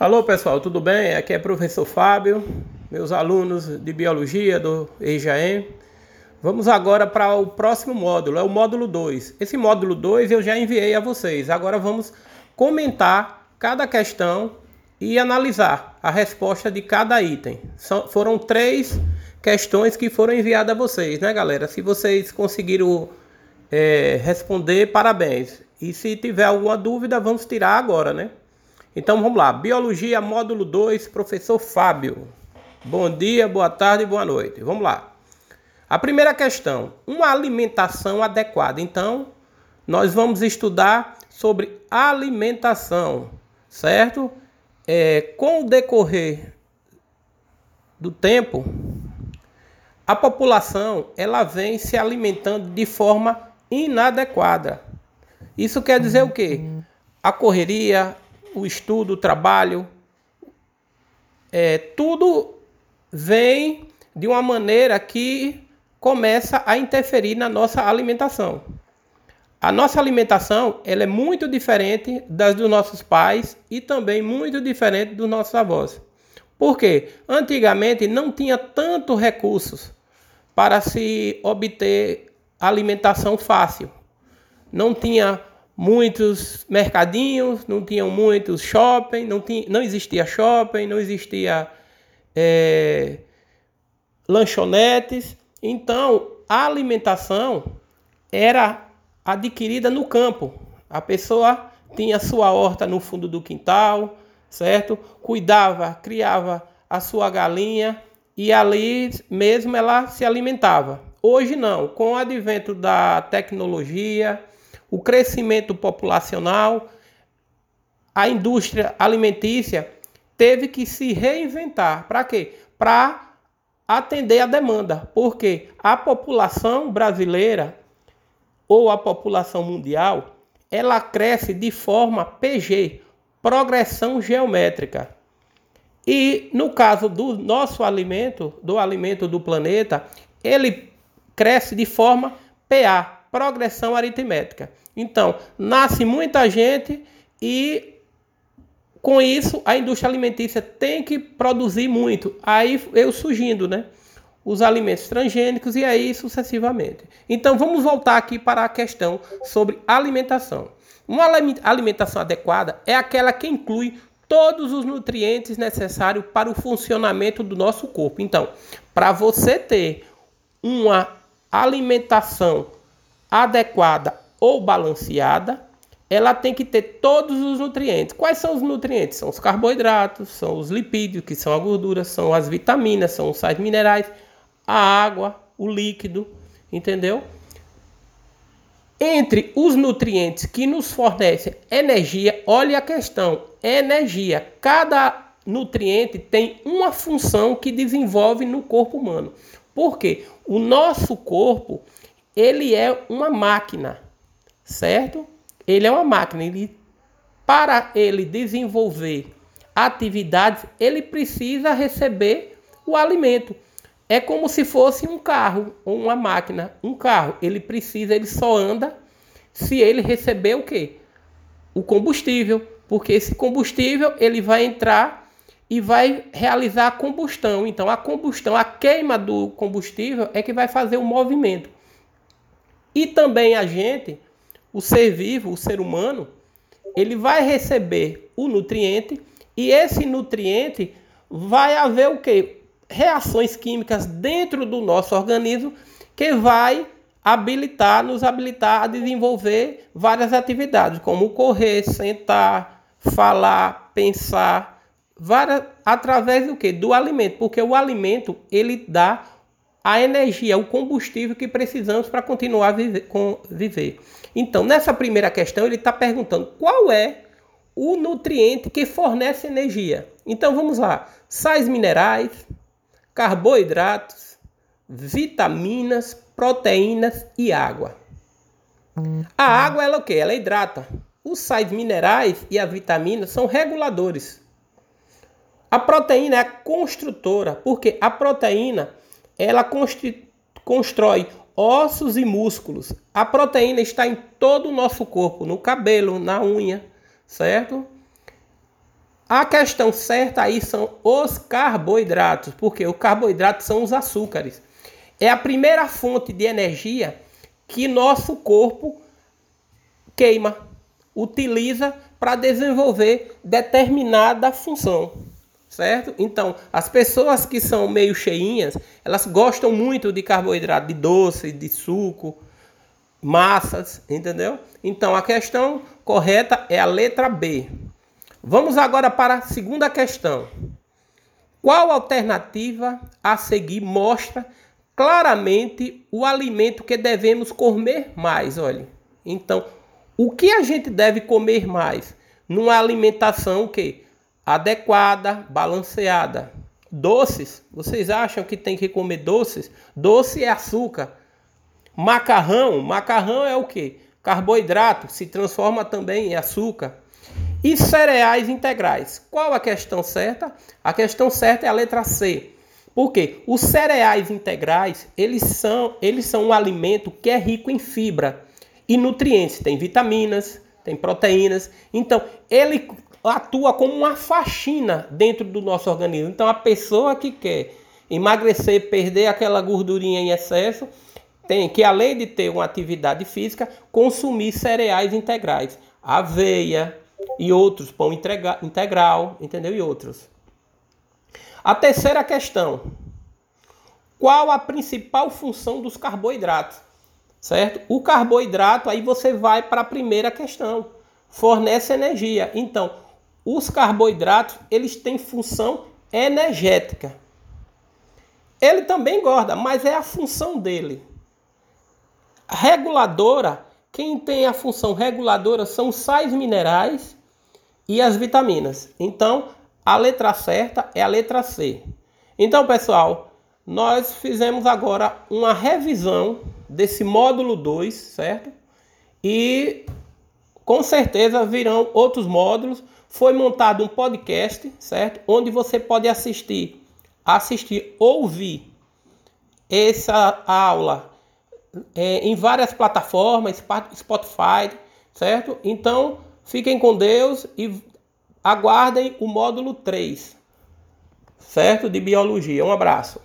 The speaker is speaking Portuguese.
Alô pessoal, tudo bem? Aqui é o professor Fábio, meus alunos de biologia do EJAM. Vamos agora para o próximo módulo, é o módulo 2. Esse módulo 2 eu já enviei a vocês. Agora vamos comentar cada questão e analisar a resposta de cada item. Foram três questões que foram enviadas a vocês, né, galera? Se vocês conseguiram é, responder, parabéns. E se tiver alguma dúvida, vamos tirar agora, né? Então vamos lá. Biologia, módulo 2, professor Fábio. Bom dia, boa tarde boa noite. Vamos lá. A primeira questão: uma alimentação adequada. Então, nós vamos estudar sobre alimentação, certo? É, com o decorrer do tempo, a população ela vem se alimentando de forma inadequada. Isso quer dizer o quê? A correria, o estudo, o trabalho, é, tudo vem de uma maneira que começa a interferir na nossa alimentação. A nossa alimentação ela é muito diferente das dos nossos pais e também muito diferente dos nossos avós. Por quê? Antigamente não tinha tanto recursos para se obter alimentação fácil. Não tinha muitos mercadinhos, não tinham muitos shopping, não, tinha, não existia shopping, não existia é, lanchonetes. Então, a alimentação era adquirida no campo. A pessoa tinha sua horta no fundo do quintal, certo? Cuidava, criava a sua galinha e ali mesmo ela se alimentava. Hoje não, com o advento da tecnologia, o crescimento populacional, a indústria alimentícia teve que se reinventar. Para quê? Para atender a demanda. Porque a população brasileira ou a população mundial, ela cresce de forma PG, progressão geométrica. E no caso do nosso alimento, do alimento do planeta, ele cresce de forma PA, progressão aritmética. Então, nasce muita gente e com isso a indústria alimentícia tem que produzir muito. Aí eu surgindo, né? Os alimentos transgênicos e aí sucessivamente. Então vamos voltar aqui para a questão sobre alimentação. Uma alimentação adequada é aquela que inclui todos os nutrientes necessários para o funcionamento do nosso corpo. Então, para você ter uma alimentação adequada ou balanceada, ela tem que ter todos os nutrientes. Quais são os nutrientes? São os carboidratos, são os lipídios, que são a gordura, são as vitaminas, são os sais minerais, a água, o líquido, entendeu? Entre os nutrientes que nos fornecem energia, olhe a questão: energia. Cada nutriente tem uma função que desenvolve no corpo humano. Por quê? O nosso corpo ele é uma máquina, certo? Ele é uma máquina. Ele, para ele desenvolver atividades, ele precisa receber o alimento. É como se fosse um carro ou uma máquina. Um carro, ele precisa, ele só anda se ele receber o quê? O combustível, porque esse combustível ele vai entrar e vai realizar a combustão. Então a combustão, a queima do combustível é que vai fazer o movimento. E também a gente, o ser vivo, o ser humano, ele vai receber o nutriente e esse nutriente vai haver o que? Reações químicas dentro do nosso organismo que vai habilitar, nos habilitar a desenvolver várias atividades, como correr, sentar, falar, pensar, várias, através do que? Do alimento, porque o alimento ele dá a energia, o combustível que precisamos para continuar a viver, com, viver. Então, nessa primeira questão, ele está perguntando qual é o nutriente que fornece energia. Então, vamos lá: sais minerais, carboidratos, vitaminas, proteínas e água. A água, ela é o que? Ela hidrata. Os sais minerais e as vitaminas são reguladores. A proteína é a construtora, porque a proteína ela constrói ossos e músculos. A proteína está em todo o nosso corpo, no cabelo, na unha, certo? A questão certa aí são os carboidratos, porque os carboidratos são os açúcares. É a primeira fonte de energia que nosso corpo queima, utiliza para desenvolver determinada função, certo? Então, as pessoas que são meio cheinhas, elas gostam muito de carboidrato, de doce, de suco, massas, entendeu? Então, a questão correta é a letra B. Vamos agora para a segunda questão. Qual alternativa a seguir mostra claramente o alimento que devemos comer mais? Olha, então, o que a gente deve comer mais numa alimentação que adequada, balanceada? Doces, vocês acham que tem que comer doces? Doce é açúcar. Macarrão, macarrão é o que? Carboidrato, se transforma também em açúcar. E cereais integrais. Qual a questão certa? A questão certa é a letra C. Porque os cereais integrais, eles são, eles são um alimento que é rico em fibra e nutrientes, tem vitaminas, tem proteínas. Então, ele atua como uma faxina dentro do nosso organismo. Então, a pessoa que quer emagrecer, perder aquela gordurinha em excesso, tem que, além de ter uma atividade física, consumir cereais integrais, aveia, e outros, pão integral, entendeu? E outros. A terceira questão: qual a principal função dos carboidratos? Certo? O carboidrato, aí você vai para a primeira questão, fornece energia. Então, os carboidratos, eles têm função energética. Ele também engorda, mas é a função dele. Reguladora, quem tem a função reguladora são sais minerais e as vitaminas. Então, a letra certa é a letra C. Então, pessoal, nós fizemos agora uma revisão desse módulo 2, certo? E com certeza virão outros módulos. Foi montado um podcast, certo? Onde você pode assistir, assistir, ouvir essa aula é, em várias plataformas, Spotify, certo? Então, Fiquem com Deus e aguardem o módulo 3, certo? De biologia. Um abraço.